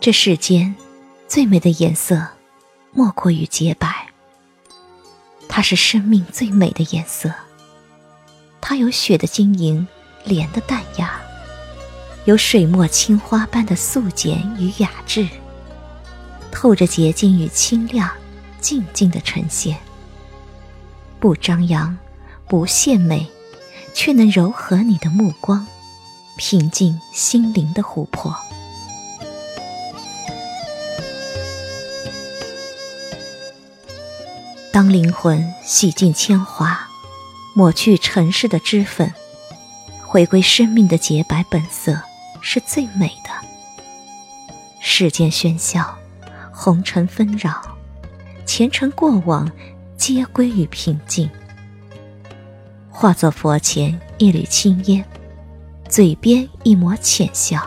这世间最美的颜色，莫过于洁白。它是生命最美的颜色。它有雪的晶莹，莲的淡雅，有水墨青花般的素简与雅致，透着洁净与清亮，静静的呈现。不张扬，不献媚，却能柔和你的目光，平静心灵的湖泊。当灵魂洗尽铅华，抹去尘世的脂粉，回归生命的洁白本色，是最美的。世间喧嚣，红尘纷扰，前尘过往，皆归于平静。化作佛前一缕青烟，嘴边一抹浅笑，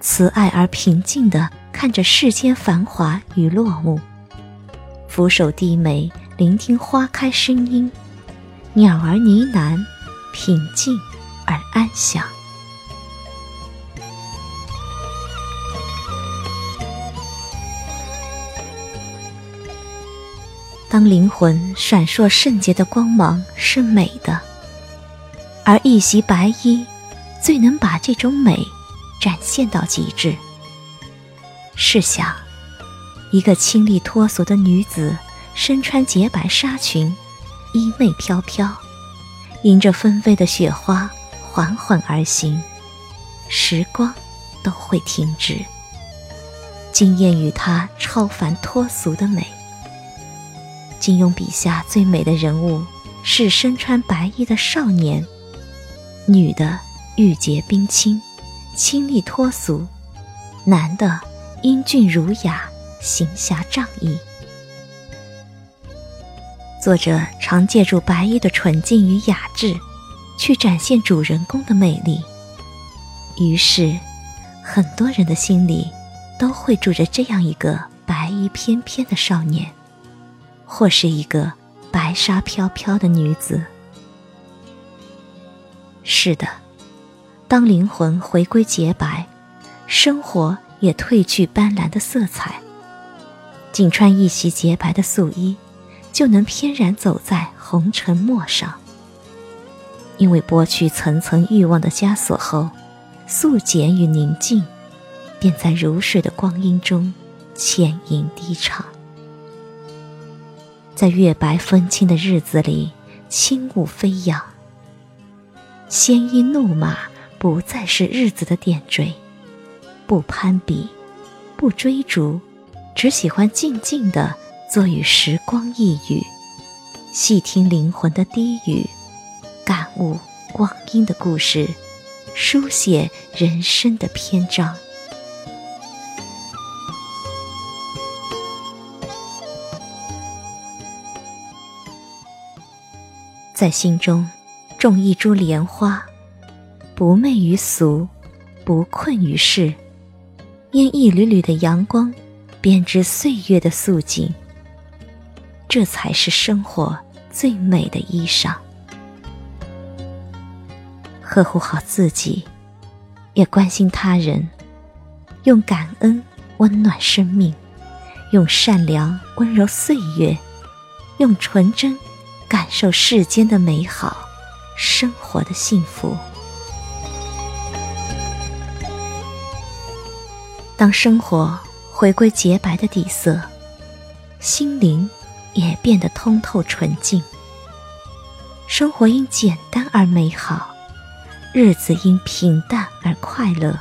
慈爱而平静地看着世间繁华与落幕。俯首低眉，聆听花开声音，鸟儿呢喃，平静而安详。当灵魂闪烁圣洁的光芒是美的，而一袭白衣，最能把这种美展现到极致。试想。一个清丽脱俗的女子，身穿洁白纱裙，衣袂飘飘，迎着纷飞的雪花缓缓而行，时光都会停止，惊艳于她超凡脱俗的美。金庸笔下最美的人物是身穿白衣的少年，女的玉洁冰清，清丽脱俗；男的英俊儒雅。行侠仗义，作者常借助白衣的纯净与雅致，去展现主人公的魅力。于是，很多人的心里都会住着这样一个白衣翩翩的少年，或是一个白纱飘飘的女子。是的，当灵魂回归洁白，生活也褪去斑斓的色彩。仅穿一袭洁白的素衣，就能翩然走在红尘陌上。因为剥去层层欲望的枷锁后，素简与宁静，便在如水的光阴中浅吟低唱。在月白风清的日子里，轻舞飞扬。鲜衣怒马不再是日子的点缀，不攀比，不追逐。只喜欢静静地坐与时光一语，细听灵魂的低语，感悟光阴的故事，书写人生的篇章。在心中种一株莲花，不媚于俗，不困于世，因一缕缕的阳光。编织岁月的素锦，这才是生活最美的衣裳。呵护好自己，也关心他人，用感恩温暖生命，用善良温柔岁月，用纯真感受世间的美好，生活的幸福。当生活。回归洁白的底色，心灵也变得通透纯净。生活因简单而美好，日子因平淡而快乐。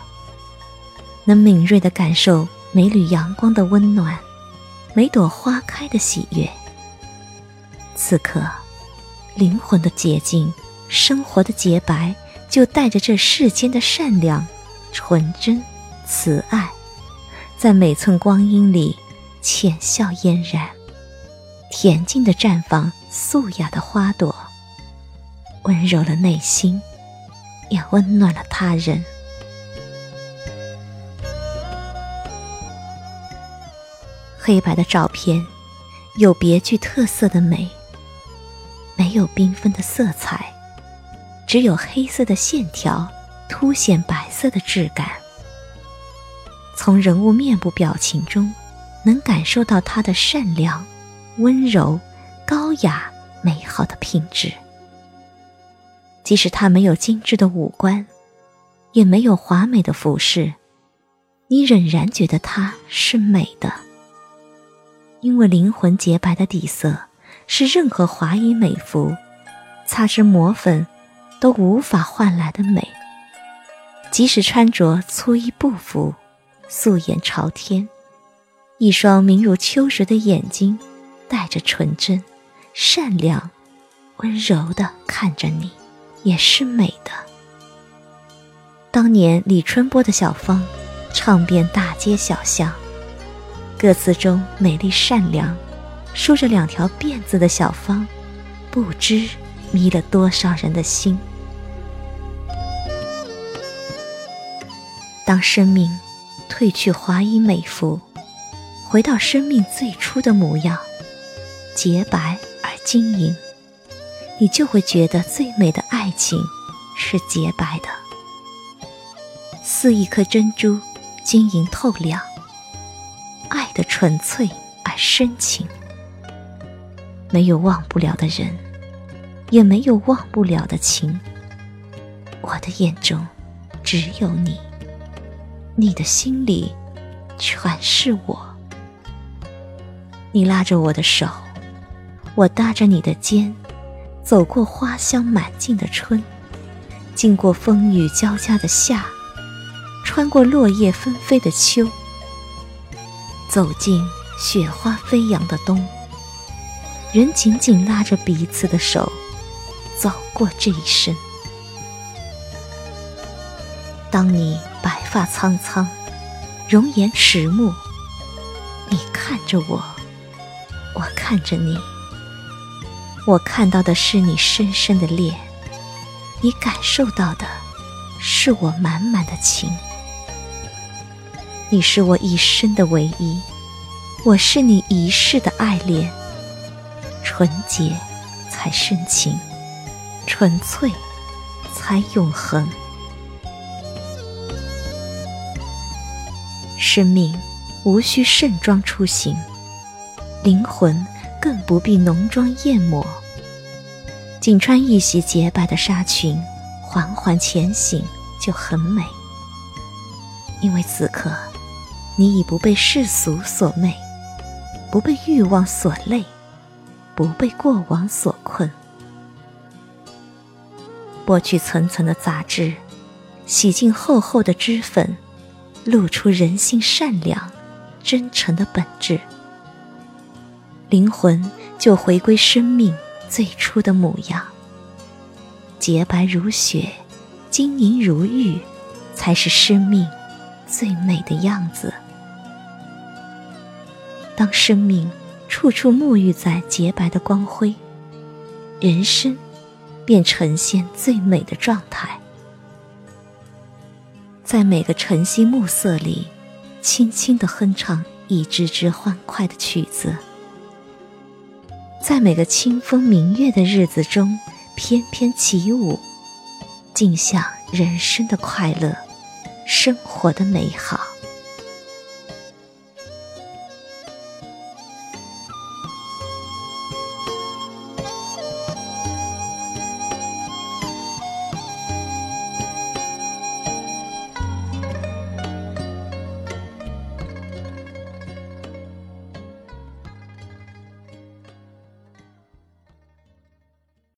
能敏锐地感受每缕阳光的温暖，每朵花开的喜悦。此刻，灵魂的洁净，生活的洁白，就带着这世间的善良、纯真、慈爱。在每寸光阴里，浅笑嫣然，恬静的绽放素雅的花朵，温柔了内心，也温暖了他人。黑白的照片有别具特色的美，没有缤纷的色彩，只有黑色的线条凸显白色的质感。从人物面部表情中，能感受到他的善良、温柔、高雅、美好的品质。即使他没有精致的五官，也没有华美的服饰，你仍然觉得她是美的，因为灵魂洁白的底色是任何华衣美服、擦脂抹粉都无法换来的美。即使穿着粗衣布服，素颜朝天，一双明如秋水的眼睛，带着纯真、善良、温柔的看着你，也是美的。当年李春波的小芳，唱遍大街小巷，歌词中美丽善良，梳着两条辫子的小芳，不知迷了多少人的心。当生命褪去华衣美服，回到生命最初的模样，洁白而晶莹，你就会觉得最美的爱情是洁白的，似一颗珍珠，晶莹透亮。爱的纯粹而深情，没有忘不了的人，也没有忘不了的情。我的眼中只有你。你的心里全是我。你拉着我的手，我搭着你的肩，走过花香满径的春，经过风雨交加的夏，穿过落叶纷飞的秋，走进雪花飞扬的冬，仍紧紧拉着彼此的手，走过这一生。当你。白发苍苍，容颜迟暮。你看着我，我看着你。我看到的是你深深的恋，你感受到的是我满满的情。你是我一生的唯一，我是你一世的爱恋。纯洁才深情，纯粹才永恒。生命无需盛装出行，灵魂更不必浓妆艳抹，仅穿一袭洁白的纱裙，缓缓前行就很美。因为此刻，你已不被世俗所媚，不被欲望所累，不被过往所困。剥去层层的杂质，洗净厚厚的脂粉。露出人性善良、真诚的本质，灵魂就回归生命最初的模样。洁白如雪，晶莹如玉，才是生命最美的样子。当生命处处沐浴在洁白的光辉，人生便呈现最美的状态。在每个晨曦暮色里，轻轻地哼唱一支支欢快的曲子；在每个清风明月的日子中，翩翩起舞，尽享人生的快乐，生活的美好。